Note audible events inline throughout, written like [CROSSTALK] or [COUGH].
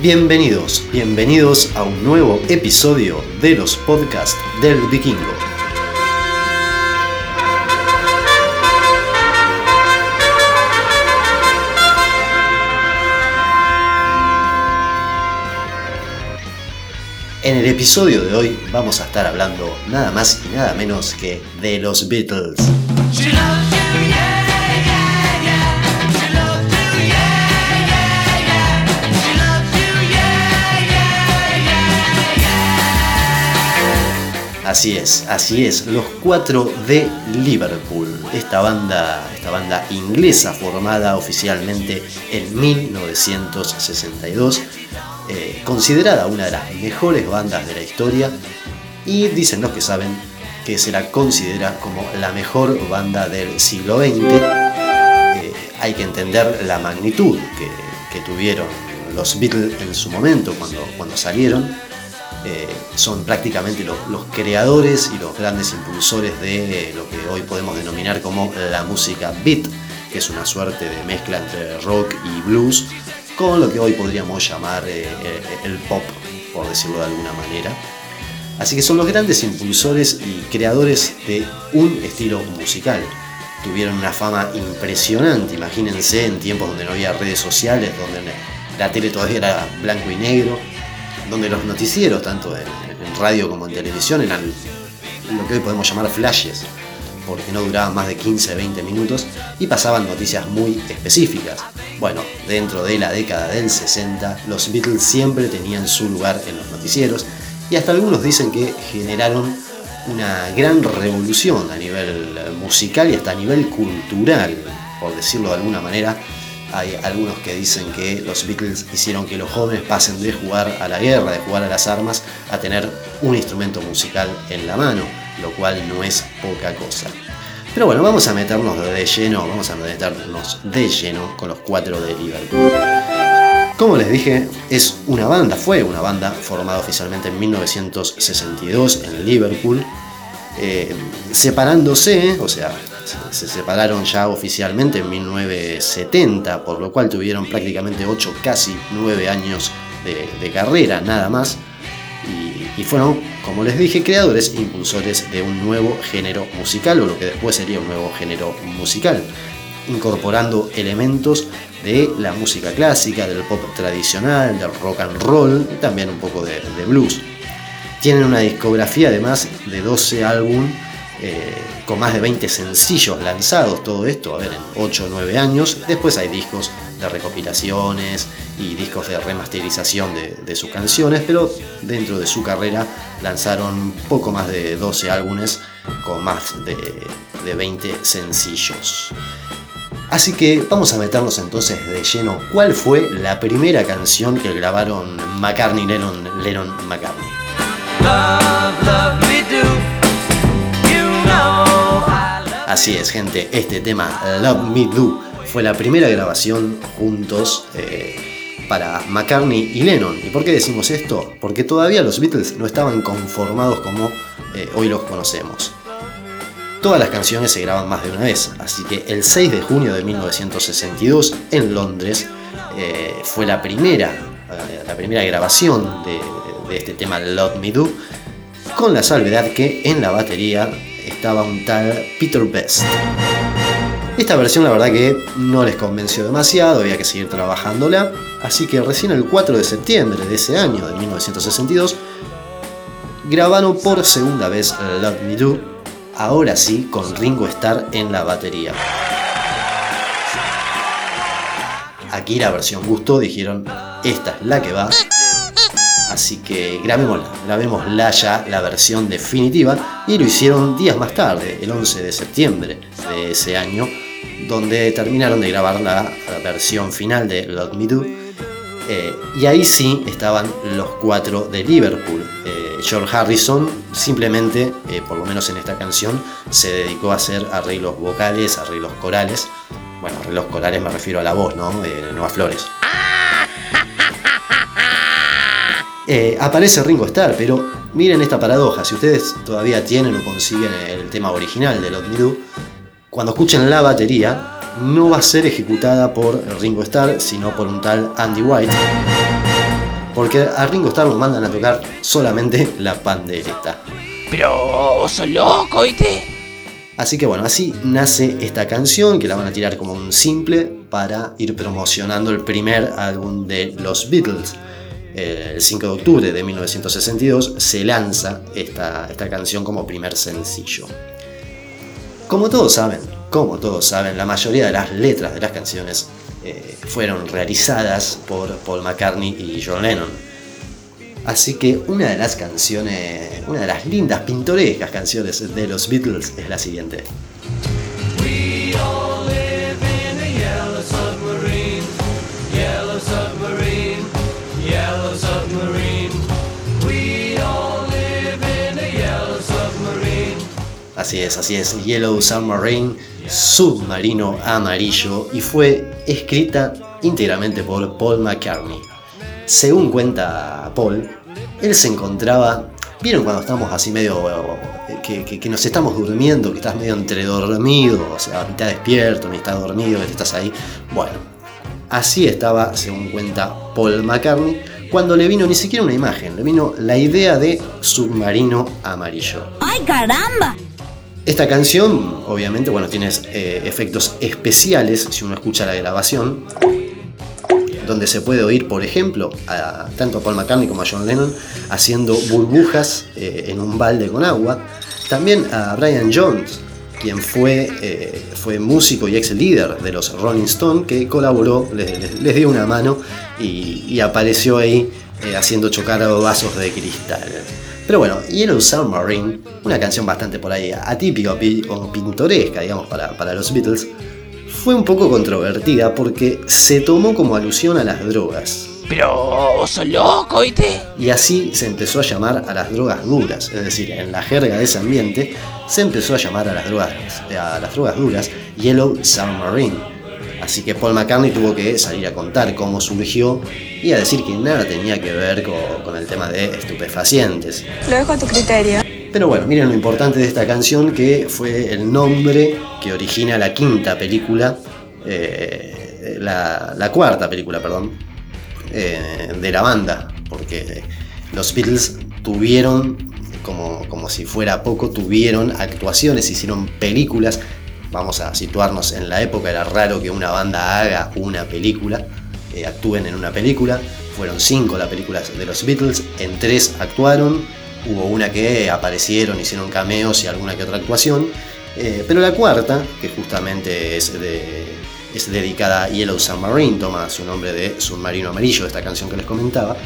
Bienvenidos, bienvenidos a un nuevo episodio de los podcasts del vikingo. En el episodio de hoy vamos a estar hablando nada más y nada menos que de los Beatles. Así es, así es, los cuatro de Liverpool, esta banda, esta banda inglesa formada oficialmente en 1962, eh, considerada una de las mejores bandas de la historia. Y dicen los que saben que se la considera como la mejor banda del siglo XX. Eh, hay que entender la magnitud que, tuvieron los Beatles en su momento cuando, cuando salieron eh, son prácticamente los, creadores y los grandes impulsores de lo que hoy podemos denominar como la música beat, que es una suerte de mezcla entre rock y blues, con lo que hoy podríamos llamar eh, eh, el pop, por decirlo de alguna manera. Así que son los grandes impulsores y creadores de un estilo musical. Tuvieron una fama impresionante, imagínense en tiempos donde no había redes sociales, donde la tele todavía era blanco y negro, donde los noticieros, tanto en, radio como en televisión, eran lo que hoy podemos llamar flashes, porque no duraban más de 15, 20 minutos y pasaban noticias muy específicas. Bueno, dentro de la década del 60, los Beatles siempre tenían su lugar en los noticieros y hasta algunos dicen que generaron una gran revolución a nivel musical y hasta a nivel cultural, por decirlo de alguna manera, hay algunos que dicen que los Beatles hicieron que los jóvenes pasen de jugar a la guerra, de jugar a las armas, a tener un instrumento musical en la mano, lo cual no es poca cosa. Pero bueno, vamos a meternos de lleno, vamos a meternos de lleno con los cuatro de Liverpool. Como les dije, es una banda, fue una banda formada oficialmente en 1962 en Liverpool, eh, separándose, o sea, se separaron ya oficialmente en 1970, por lo cual tuvieron prácticamente 8, casi 9 años de, carrera, nada más. Y, fueron, como les dije, creadores e impulsores de un nuevo género musical, o lo que después sería un nuevo género musical, incorporando elementos de la música clásica, del pop tradicional, del rock and roll y también un poco de, blues. Tienen una discografía además de 12 álbumes eh, con más de 20 sencillos lanzados, todo esto, a ver, en 8 o 9 años. Después hay discos de recopilaciones y discos de remasterización de, sus canciones, pero dentro de su carrera lanzaron poco más de 12 álbumes con más de, de 20 sencillos. Así que vamos a meternos entonces de lleno cuál fue la primera canción que grabaron McCartney, Lennon, Lennon McCartney. Así es, gente, este tema Love Me Do fue la primera grabación juntos eh, para McCartney y Lennon. ¿Y por qué decimos esto? Porque todavía los Beatles no estaban conformados como eh, hoy los conocemos. Todas las canciones se graban más de una vez, así que el 6 de junio de 1962 en Londres eh, fue la primera, la primera grabación de, de este tema Love Me Do, con la salvedad que en la batería estaba un tal Peter Best. Esta versión la verdad que no les convenció demasiado, había que seguir trabajándola, así que recién el 4 de septiembre de ese año, de 1962, grabaron por segunda vez Love Me Do, ahora sí con Ringo Starr en la batería. Aquí la versión gustó, dijeron, esta es la que va. Así que grabémosla, grabémosla ya la versión definitiva y lo hicieron días más tarde, el 11 de septiembre de ese año, donde terminaron de grabar la, versión final de Let Me Do. Eh, y ahí sí estaban los cuatro de Liverpool. Eh, George Harrison simplemente, eh, por lo menos en esta canción, se dedicó a hacer arreglos vocales, arreglos corales. Bueno, arreglos corales me refiero a la voz, ¿no? De Nuevas Flores. [LAUGHS] Aparece Ringo Starr, pero miren esta paradoja, si ustedes todavía tienen o consiguen el tema original de Lot Me Do, cuando escuchen la batería, no va a ser ejecutada por Ringo Starr, sino por un tal Andy White. porque a Ringo Starr lo mandan a tocar solamente la pandereta. Pero vos sos loco, ¿viste? Así que bueno, así nace esta canción que la van a tirar como un simple para ir promocionando el primer álbum de los Beatles. El 5 de octubre de 1962 se lanza esta, esta canción como primer sencillo. Como todos saben, como todos saben, la mayoría de las letras de las canciones eh, fueron realizadas por Paul McCartney y John Lennon. Así que una de las canciones, una de las lindas, pintorescas canciones de los Beatles es la siguiente. Así es, así es, Yellow Submarine, submarino amarillo, y fue escrita íntegramente por Paul McCartney. Según cuenta Paul, él se encontraba, ¿vieron cuando estamos así medio, que, nos estamos durmiendo, que estás medio entre dormido, o sea, mitad despierto, mitad dormido, que estás ahí? Bueno, así estaba, según cuenta Paul McCartney, cuando le vino ni siquiera una imagen, le vino la idea de submarino amarillo. ¡Ay, caramba! Esta canción, obviamente, bueno, tiene eh, efectos especiales si uno escucha la grabación, donde se puede oír, por ejemplo, a, tanto a Paul McCartney como a John Lennon haciendo burbujas eh, en un balde con agua. También a Brian Jones, quien fue, eh, fue músico y ex líder de los Rolling Stones, que colaboró, les, dio una mano y, apareció ahí haciendo chocar vasos de cristal. Pero bueno, Yellow Submarine, una canción bastante por ahí atípica o pintoresca, digamos, para, los Beatles, fue un poco controvertida porque se tomó como alusión a las drogas. Pero vos sos loco, ¿viste? Y así se empezó a llamar a las drogas duras, es decir, en la jerga de ese ambiente se empezó a llamar a las drogas, a las drogas duras Yellow Submarine Así que Paul McCartney tuvo que salir a contar cómo surgió y a decir que nada tenía que ver con, el tema de estupefacientes. Lo dejo a tu criterio. Pero bueno, miren lo importante de esta canción que fue el nombre que origina la quinta película, eh, la, cuarta película, perdón, eh, de la banda, porque los Beatles tuvieron, como, como si fuera poco, tuvieron actuaciones, hicieron películas vamos a situarnos en la época, era raro que una banda haga una película, eh, actúen en una película. Fueron cinco las películas de los Beatles, en tres actuaron, hubo una que aparecieron, hicieron cameos y alguna que otra actuación. Eh, pero la cuarta, que justamente es, es dedicada a Yellow Submarine, toma su nombre de Submarino Amarillo, esta canción que les comentaba,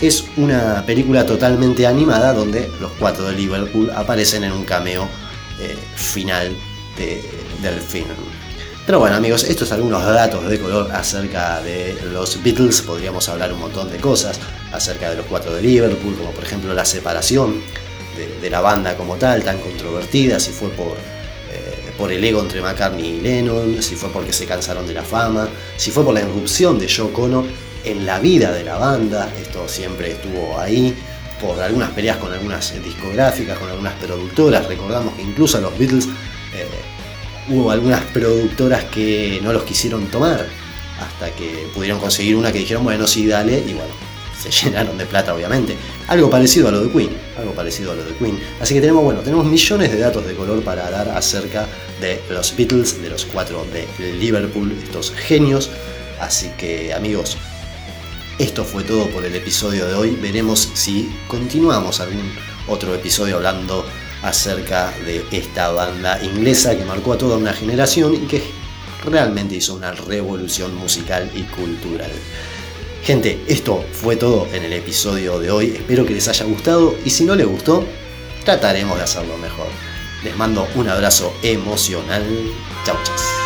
es una película totalmente animada donde los cuatro de Liverpool aparecen en un cameo eh, final del film. Pero bueno amigos, estos son algunos datos de color acerca de los Beatles, podríamos hablar un montón de cosas acerca de los cuatro de Liverpool, como por ejemplo la separación de, la banda como tal, tan controvertida, si fue por, por el ego entre McCartney y Lennon, si fue porque se cansaron de la fama, si fue por la irrupción de Joe Ono en la vida de la banda, esto siempre estuvo ahí, por algunas peleas con algunas discográficas, con algunas productoras, recordamos que incluso a los Beatles eh, hubo algunas productoras que no los quisieron tomar hasta que pudieron conseguir una que dijeron, bueno, sí, dale, y bueno, se llenaron de plata, obviamente. Algo parecido a lo de Queen, algo parecido a lo de Queen. Así que tenemos, bueno, tenemos millones de datos de color para dar acerca de los Beatles, de los cuatro de Liverpool, estos genios. Así que, amigos, esto fue todo por el episodio de hoy. Veremos si continuamos algún otro episodio hablando acerca de esta banda inglesa que marcó a toda una generación y que realmente hizo una revolución musical y cultural. Gente, esto fue todo en el episodio de hoy. Espero que les haya gustado y si no les gustó, trataremos de hacerlo mejor. Les mando un abrazo emocional. Chau, chau.